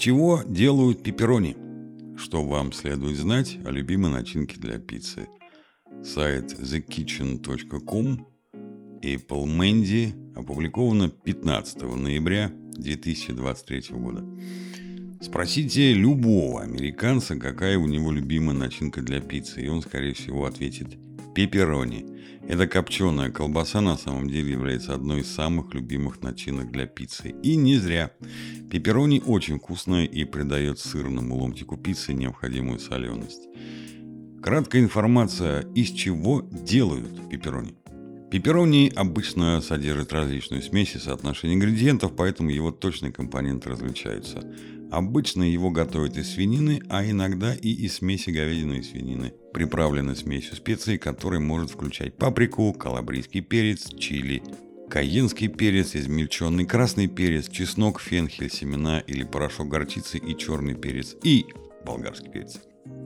чего делают пепперони? Что вам следует знать о любимой начинке для пиццы? Сайт thekitchen.com Apple Mandy опубликовано 15 ноября 2023 года. Спросите любого американца, какая у него любимая начинка для пиццы, и он, скорее всего, ответит пепперони. Эта копченая колбаса на самом деле является одной из самых любимых начинок для пиццы. И не зря. Пепперони очень вкусная и придает сырному ломтику пиццы необходимую соленость. Краткая информация, из чего делают пепперони. Пепперони обычно содержит различную смесь и соотношение ингредиентов, поэтому его точные компоненты различаются. Обычно его готовят из свинины, а иногда и из смеси говядины и свинины, приправленной смесью специй, которая может включать паприку, калабрийский перец, чили, каенский перец, измельченный красный перец, чеснок, фенхель, семена или порошок горчицы и черный перец и болгарский перец.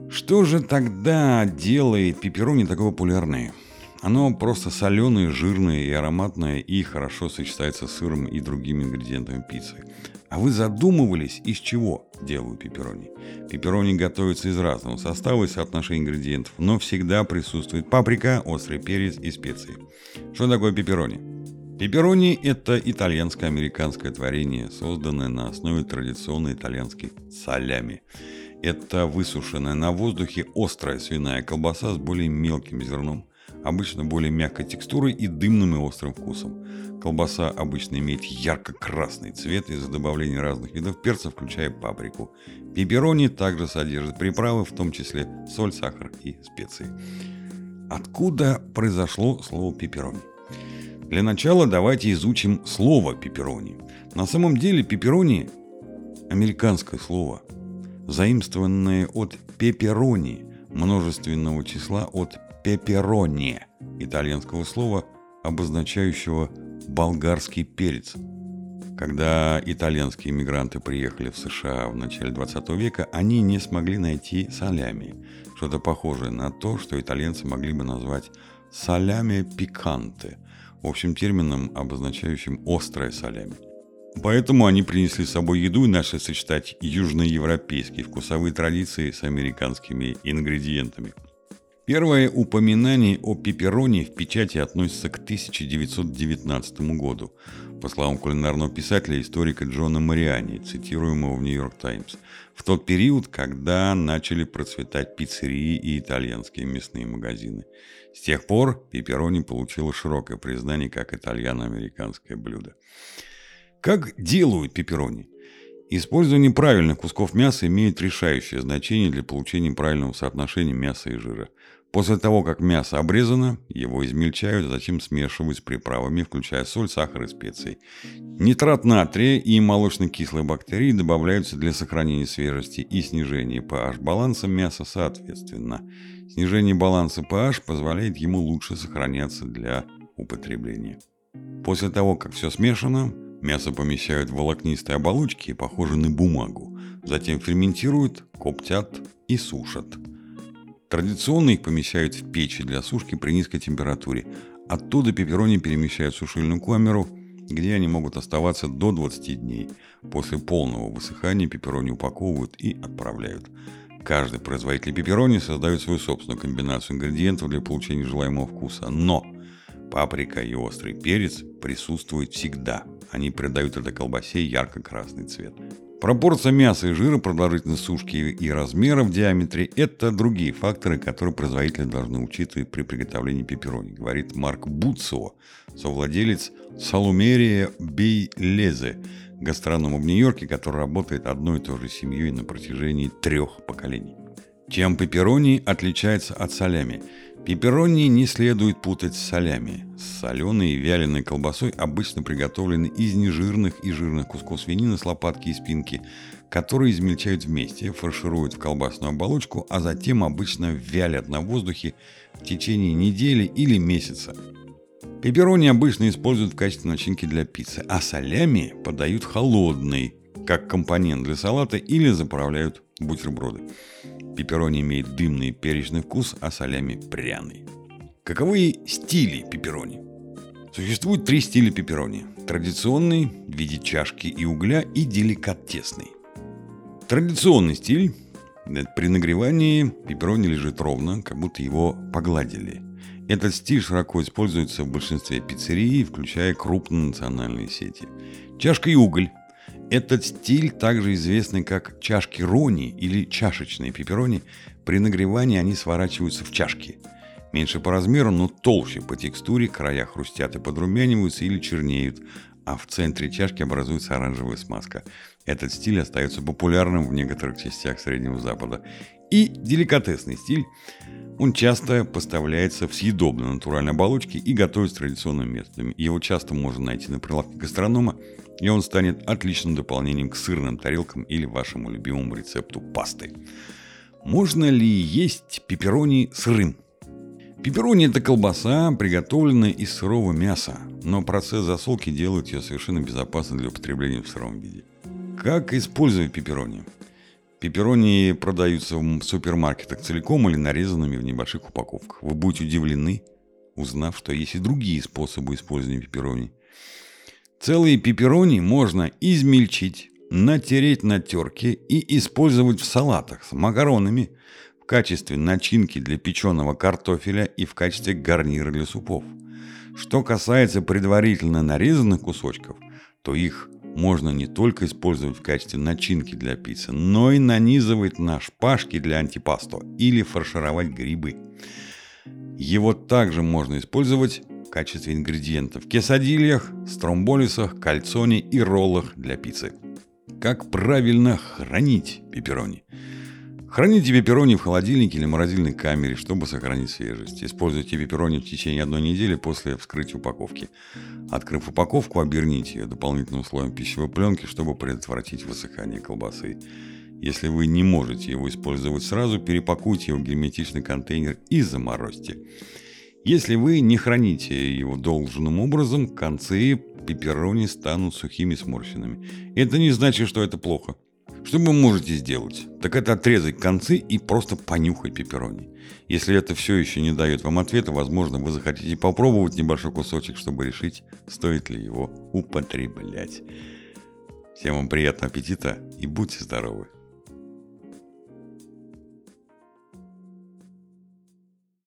Что же тогда делает пепперони такой популярной? Оно просто соленое, жирное и ароматное и хорошо сочетается с сыром и другими ингредиентами пиццы. А вы задумывались, из чего делают пепперони? Пепперони готовятся из разного состава и соотношения ингредиентов, но всегда присутствует паприка, острый перец и специи. Что такое пепперони? Пепперони – это итальянско-американское творение, созданное на основе традиционной итальянской солями. Это высушенная на воздухе острая свиная колбаса с более мелким зерном – обычно более мягкой текстурой и дымным и острым вкусом. Колбаса обычно имеет ярко-красный цвет из-за добавления разных видов перца, включая паприку. Пепперони также содержит приправы, в том числе соль, сахар и специи. Откуда произошло слово пепперони? Для начала давайте изучим слово пепперони. На самом деле пепперони – американское слово, заимствованное от пепперони, множественного числа от пепероне, итальянского слова, обозначающего болгарский перец. Когда итальянские иммигранты приехали в США в начале 20 века, они не смогли найти солями, что-то похожее на то, что итальянцы могли бы назвать солями пиканте, общим термином, обозначающим острое солями. Поэтому они принесли с собой еду и начали сочетать южноевропейские вкусовые традиции с американскими ингредиентами – Первое упоминание о пеппероне в печати относится к 1919 году, по словам кулинарного писателя и историка Джона Мариани, цитируемого в «Нью-Йорк Таймс», в тот период, когда начали процветать пиццерии и итальянские мясные магазины. С тех пор пепперони получило широкое признание как итальяно-американское блюдо. Как делают пепперони? Использование правильных кусков мяса имеет решающее значение для получения правильного соотношения мяса и жира. После того, как мясо обрезано, его измельчают, а затем смешивают с приправами, включая соль, сахар и специи. Нитрат натрия и молочно-кислые бактерии добавляются для сохранения свежести и снижения pH баланса мяса соответственно. Снижение баланса pH позволяет ему лучше сохраняться для употребления. После того, как все смешано, мясо помещают в волокнистые оболочки, похожие на бумагу. Затем ферментируют, коптят и сушат – Традиционно их помещают в печи для сушки при низкой температуре. Оттуда пепперони перемещают в сушильную камеру, где они могут оставаться до 20 дней. После полного высыхания пепперони упаковывают и отправляют. Каждый производитель пепперони создает свою собственную комбинацию ингредиентов для получения желаемого вкуса. Но паприка и острый перец присутствуют всегда. Они придают этой колбасе ярко-красный цвет. Пропорция мяса и жира, продолжительность сушки и размера в диаметре – это другие факторы, которые производители должны учитывать при приготовлении пепперони, говорит Марк Буцио, совладелец Салумерия Бейлезе, гастронома в Нью-Йорке, который работает одной и той же семьей на протяжении трех поколений. Чем пепперони отличается от солями? Пепперони не следует путать с солями. Соленой и вяленой колбасой обычно приготовлены из нежирных и жирных кусков свинины с лопатки и спинки, которые измельчают вместе, фаршируют в колбасную оболочку, а затем обычно вялят на воздухе в течение недели или месяца. Пепперони обычно используют в качестве начинки для пиццы, а солями подают холодный, как компонент для салата или заправляют бутерброды. Пепперони имеет дымный перечный вкус, а солями пряный. Каковы стили пепперони? Существует три стиля пепперони. Традиционный в виде чашки и угля и деликатесный. Традиционный стиль. При нагревании пепперони лежит ровно, как будто его погладили. Этот стиль широко используется в большинстве пиццерий, включая крупные национальные сети. Чашка и уголь. Этот стиль также известный как чашки рони или чашечные пепперони. При нагревании они сворачиваются в чашки. Меньше по размеру, но толще по текстуре, края хрустят и подрумяниваются или чернеют, а в центре чашки образуется оранжевая смазка. Этот стиль остается популярным в некоторых частях Среднего Запада. И деликатесный стиль. Он часто поставляется в съедобной натуральной оболочке и готовится традиционными методами. Его часто можно найти на прилавке гастронома, и он станет отличным дополнением к сырным тарелкам или вашему любимому рецепту пасты. Можно ли есть пепперони сырым? Пепперони – это колбаса, приготовленная из сырого мяса, но процесс засолки делает ее совершенно безопасной для употребления в сыром виде. Как использовать пепперони? Пепперони продаются в супермаркетах целиком или нарезанными в небольших упаковках. Вы будете удивлены, узнав, что есть и другие способы использования пепперони. Целые пепперони можно измельчить, натереть на терке и использовать в салатах с макаронами, в качестве начинки для печеного картофеля и в качестве гарнира для супов. Что касается предварительно нарезанных кусочков, то их можно не только использовать в качестве начинки для пиццы, но и нанизывать на шпажки для антипасто или фаршировать грибы. Его также можно использовать в качестве ингредиентов в quesadillas, стромболисах, кальцоне и роллах для пиццы. Как правильно хранить пепперони? Храните пепперони в холодильнике или морозильной камере, чтобы сохранить свежесть. Используйте пепперони в течение одной недели после вскрытия упаковки. Открыв упаковку, оберните ее дополнительным слоем пищевой пленки, чтобы предотвратить высыхание колбасы. Если вы не можете его использовать сразу, перепакуйте его в герметичный контейнер и заморозьте. Если вы не храните его должным образом, концы пепперони станут сухими сморщенными. Это не значит, что это плохо. Что вы можете сделать? Так это отрезать концы и просто понюхать пепперони. Если это все еще не дает вам ответа, возможно, вы захотите попробовать небольшой кусочек, чтобы решить, стоит ли его употреблять. Всем вам приятного аппетита и будьте здоровы!